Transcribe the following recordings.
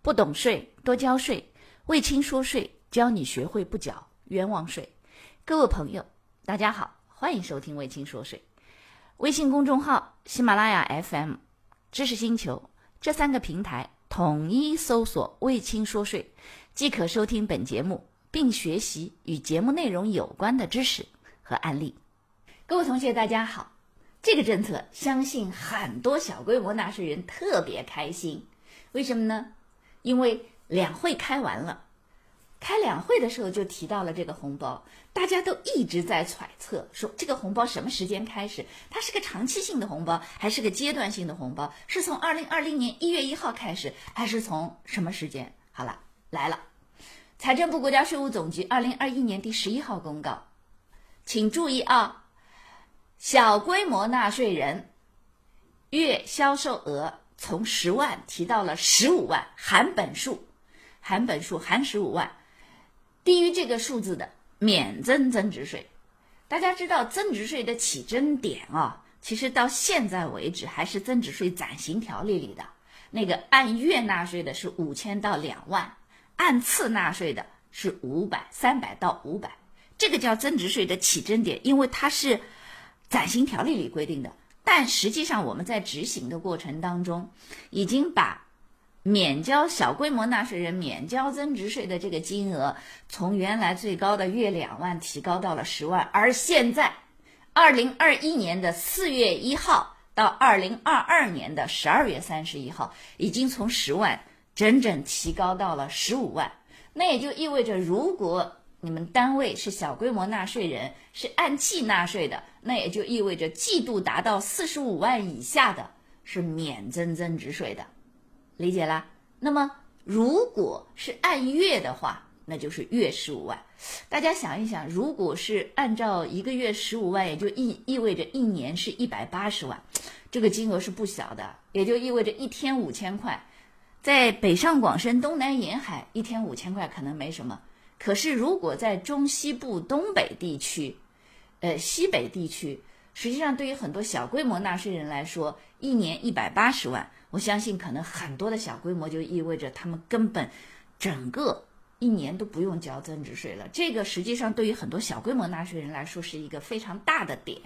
不懂税多交税，魏青说税教你学会不缴冤枉税。各位朋友，大家好，欢迎收听魏青说税。微信公众号、喜马拉雅 FM、知识星球这三个平台统一搜索“魏青说税”，即可收听本节目，并学习与节目内容有关的知识和案例。各位同学，大家好。这个政策，相信很多小规模纳税人特别开心。为什么呢？因为两会开完了，开两会的时候就提到了这个红包，大家都一直在揣测，说这个红包什么时间开始？它是个长期性的红包，还是个阶段性的红包？是从二零二零年一月一号开始，还是从什么时间？好了，来了，财政部、国家税务总局二零二一年第十一号公告，请注意啊，小规模纳税人月销售额。从十万提到了十五万，含本数，含本数含十五万，低于这个数字的免征增值税。大家知道增值税的起征点啊，其实到现在为止还是增值税暂行条例里的那个按月纳税的是五千到两万，按次纳税的是五百三百到五百，这个叫增值税的起征点，因为它是暂行条例里规定的。但实际上，我们在执行的过程当中，已经把免交小规模纳税人免交增值税的这个金额，从原来最高的月两万提高到了十万，而现在，二零二一年的四月一号到二零二二年的十二月三十一号，已经从十万整整提高到了十五万。那也就意味着，如果你们单位是小规模纳税人，是按季纳税的，那也就意味着季度达到四十五万以下的是免征增值税的，理解啦？那么如果是按月的话，那就是月十五万。大家想一想，如果是按照一个月十五万，也就意意味着一年是一百八十万，这个金额是不小的，也就意味着一天五千块，在北上广深、东南沿海，一天五千块可能没什么。可是，如果在中西部、东北地区，呃，西北地区，实际上对于很多小规模纳税人来说，一年一百八十万，我相信可能很多的小规模就意味着他们根本整个一年都不用交增值税了。这个实际上对于很多小规模纳税人来说是一个非常大的点。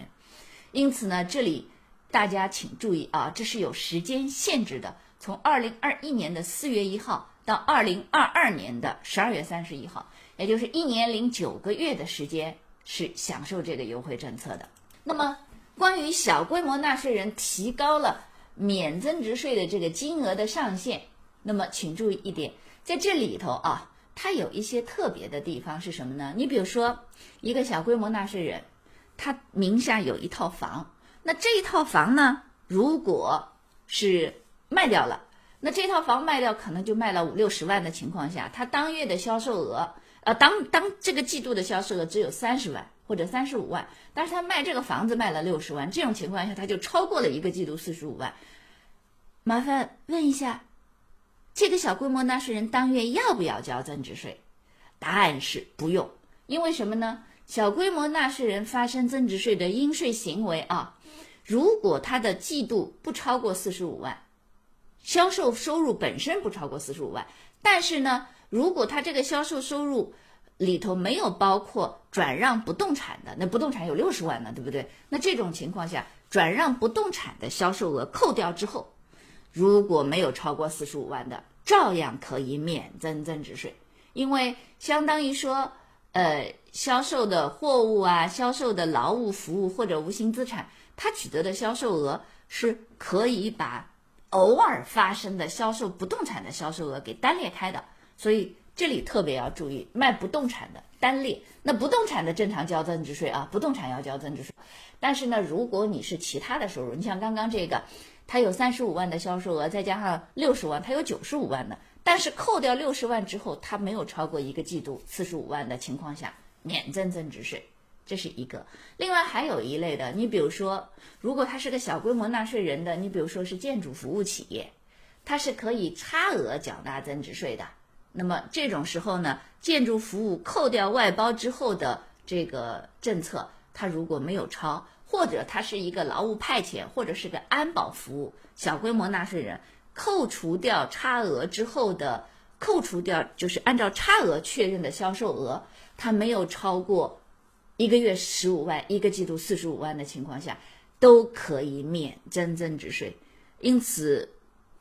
因此呢，这里大家请注意啊，这是有时间限制的，从二零二一年的四月一号到二零二二年的十二月三十一号。也就是一年零九个月的时间是享受这个优惠政策的。那么，关于小规模纳税人提高了免增值税的这个金额的上限，那么请注意一点，在这里头啊，它有一些特别的地方是什么呢？你比如说，一个小规模纳税人，他名下有一套房，那这一套房呢，如果是卖掉了，那这套房卖掉可能就卖了五六十万的情况下，他当月的销售额。呃，当当这个季度的销售额只有三十万或者三十五万，但是他卖这个房子卖了六十万，这种情况下他就超过了一个季度四十五万。麻烦问一下，这个小规模纳税人当月要不要交增值税？答案是不用，因为什么呢？小规模纳税人发生增值税的应税行为啊，如果他的季度不超过四十五万，销售收入本身不超过四十五万，但是呢？如果他这个销售收入里头没有包括转让不动产的，那不动产有六十万呢，对不对？那这种情况下，转让不动产的销售额扣掉之后，如果没有超过四十五万的，照样可以免征增值税，因为相当于说，呃，销售的货物啊，销售的劳务服务或者无形资产，他取得的销售额是可以把偶尔发生的销售不动产的销售额给单列开的。所以这里特别要注意，卖不动产的单列，那不动产的正常交增值税啊，不动产要交增值税。但是呢，如果你是其他的收入，你像刚刚这个，他有三十五万的销售额，再加上六十万，他有九十五万的，但是扣掉六十万之后，他没有超过一个季度四十五万的情况下，免征增值税，这是一个。另外还有一类的，你比如说，如果他是个小规模纳税人的，你比如说是建筑服务企业，它是可以差额缴纳增值税的。那么这种时候呢，建筑服务扣掉外包之后的这个政策，它如果没有超，或者它是一个劳务派遣，或者是个安保服务，小规模纳税人扣除掉差额之后的，扣除掉就是按照差额确认的销售额，它没有超过一个月十五万，一个季度四十五万的情况下，都可以免征增值税。因此，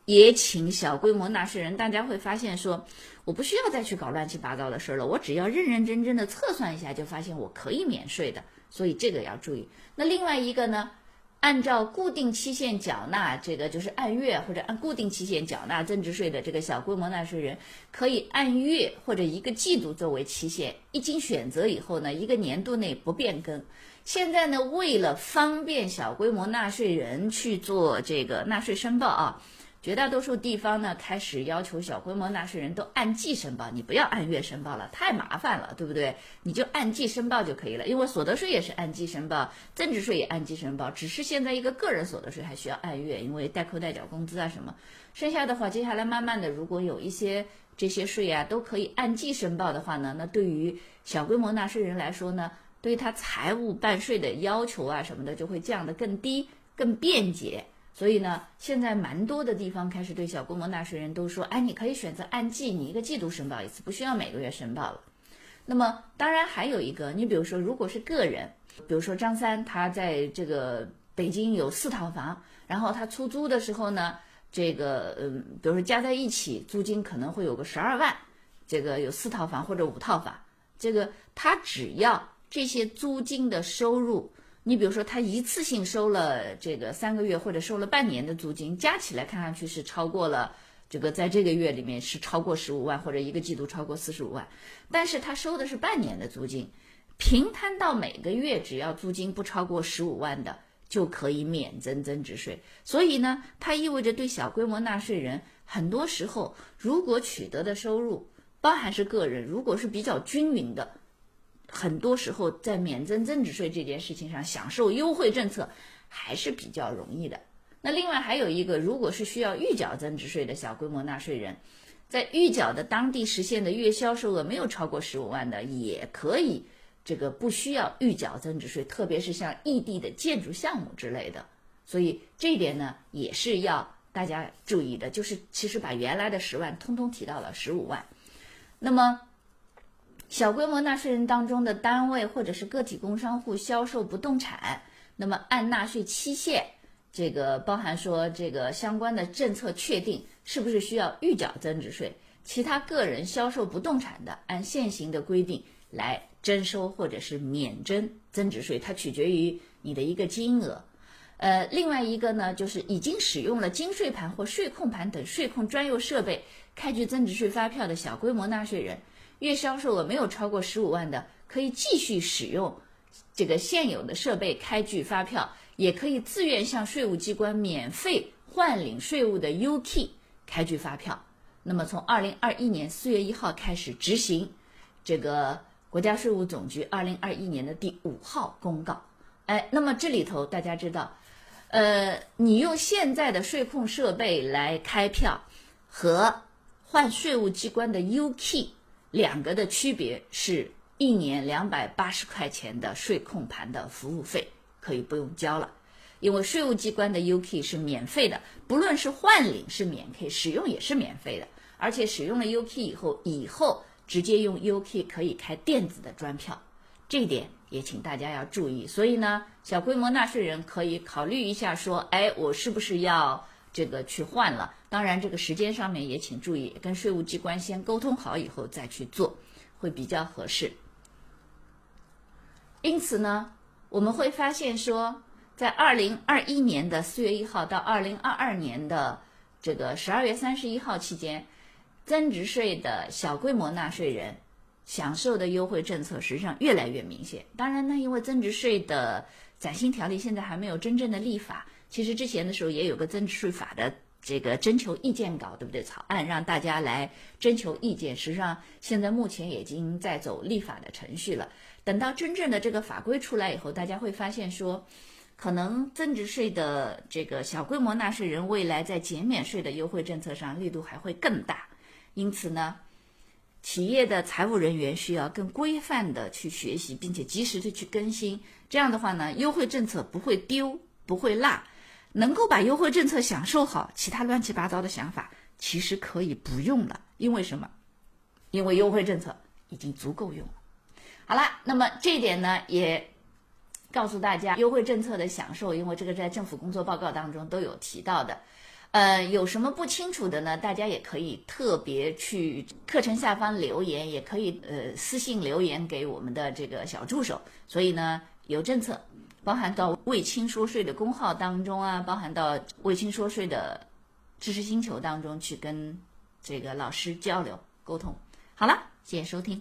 也请小规模纳税人，大家会发现说，我不需要再去搞乱七八糟的事儿了，我只要认认真真的测算一下，就发现我可以免税的。所以这个要注意。那另外一个呢？按照固定期限缴纳，这个就是按月或者按固定期限缴纳增值税的这个小规模纳税人，可以按月或者一个季度作为期限。一经选择以后呢，一个年度内不变更。现在呢，为了方便小规模纳税人去做这个纳税申报啊。绝大多数地方呢，开始要求小规模纳税人都按季申报，你不要按月申报了，太麻烦了，对不对？你就按季申报就可以了。因为所得税也是按季申报，增值税也按季申报，只是现在一个个人所得税还需要按月，因为代扣代缴工资啊什么。剩下的话，接下来慢慢的，如果有一些这些税啊都可以按季申报的话呢，那对于小规模纳税人来说呢，对于他财务办税的要求啊什么的就会降得更低、更便捷。所以呢，现在蛮多的地方开始对小规模纳税人都说，哎，你可以选择按季，你一个季度申报一次，不需要每个月申报了。那么，当然还有一个，你比如说，如果是个人，比如说张三，他在这个北京有四套房，然后他出租的时候呢，这个嗯，比如说加在一起租金可能会有个十二万，这个有四套房或者五套房，这个他只要这些租金的收入。你比如说，他一次性收了这个三个月或者收了半年的租金，加起来看上去是超过了这个，在这个月里面是超过十五万，或者一个季度超过四十五万。但是他收的是半年的租金，平摊到每个月，只要租金不超过十五万的，就可以免征增值税。所以呢，它意味着对小规模纳税人，很多时候如果取得的收入，包含是个人，如果是比较均匀的。很多时候，在免征增值税这件事情上享受优惠政策还是比较容易的。那另外还有一个，如果是需要预缴增值税的小规模纳税人，在预缴的当地实现的月销售额没有超过十五万的，也可以这个不需要预缴增值税，特别是像异地的建筑项目之类的。所以这一点呢，也是要大家注意的，就是其实把原来的十万通通提到了十五万。那么。小规模纳税人当中的单位或者是个体工商户销售不动产，那么按纳税期限，这个包含说这个相关的政策确定是不是需要预缴增值税？其他个人销售不动产的，按现行的规定来征收或者是免征增值税，它取决于你的一个金额。呃，另外一个呢，就是已经使用了金税盘或税控盘等税控专用设备开具增值税发票的小规模纳税人。月销售额没有超过十五万的，可以继续使用这个现有的设备开具发票，也可以自愿向税务机关免费换领税务的 UK 开具发票。那么从二零二一年四月一号开始执行这个国家税务总局二零二一年的第五号公告。哎，那么这里头大家知道，呃，你用现在的税控设备来开票和换税务机关的 UK。两个的区别是一年两百八十块钱的税控盘的服务费可以不用交了，因为税务机关的 UK 是免费的，不论是换领是免费，使用也是免费的，而且使用了 UK 以后，以后直接用 UK 可以开电子的专票，这一点也请大家要注意。所以呢，小规模纳税人可以考虑一下，说，哎，我是不是要？这个去换了，当然这个时间上面也请注意，跟税务机关先沟通好以后再去做，会比较合适。因此呢，我们会发现说，在二零二一年的四月一号到二零二二年的这个十二月三十一号期间，增值税的小规模纳税人享受的优惠政策实际上越来越明显。当然呢，因为增值税的暂行条例现在还没有真正的立法。其实之前的时候也有个增值税法的这个征求意见稿，对不对？草案让大家来征求意见。实际上，现在目前已经在走立法的程序了。等到真正的这个法规出来以后，大家会发现说，可能增值税的这个小规模纳税人未来在减免税的优惠政策上力度还会更大。因此呢，企业的财务人员需要更规范的去学习，并且及时的去更新。这样的话呢，优惠政策不会丢，不会落。能够把优惠政策享受好，其他乱七八糟的想法其实可以不用了。因为什么？因为优惠政策已经足够用了。好了，那么这一点呢，也告诉大家优惠政策的享受，因为这个在政府工作报告当中都有提到的。呃，有什么不清楚的呢？大家也可以特别去课程下方留言，也可以呃私信留言给我们的这个小助手。所以呢，有政策。包含到卫青说税的公号当中啊，包含到卫青说税的知识星球当中去跟这个老师交流沟通。好了，谢谢收听。